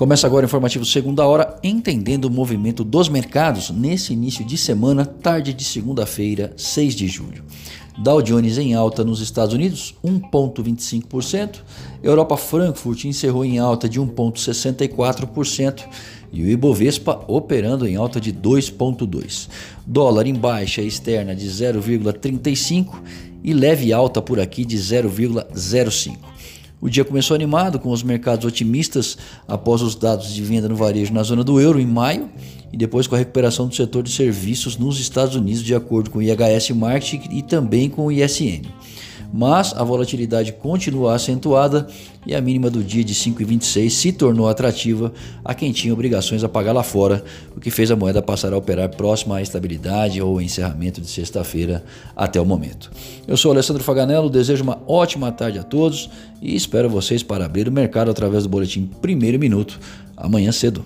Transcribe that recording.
Começa agora o informativo segunda hora, entendendo o movimento dos mercados nesse início de semana, tarde de segunda-feira, 6 de julho. Dow Jones em alta nos Estados Unidos, 1,25%. Europa Frankfurt encerrou em alta de 1,64%. E o Ibovespa operando em alta de 2,2%. Dólar em baixa externa de 0,35% e leve alta por aqui de 0,05%. O dia começou animado com os mercados otimistas após os dados de venda no varejo na zona do euro em maio e depois com a recuperação do setor de serviços nos Estados Unidos, de acordo com o IHS Market e também com o ISM mas a volatilidade continua acentuada e a mínima do dia de 5,26 se tornou atrativa a quem tinha obrigações a pagar lá fora, o que fez a moeda passar a operar próxima à estabilidade ou encerramento de sexta-feira até o momento. Eu sou Alessandro Faganello, desejo uma ótima tarde a todos e espero vocês para abrir o mercado através do boletim Primeiro Minuto amanhã cedo.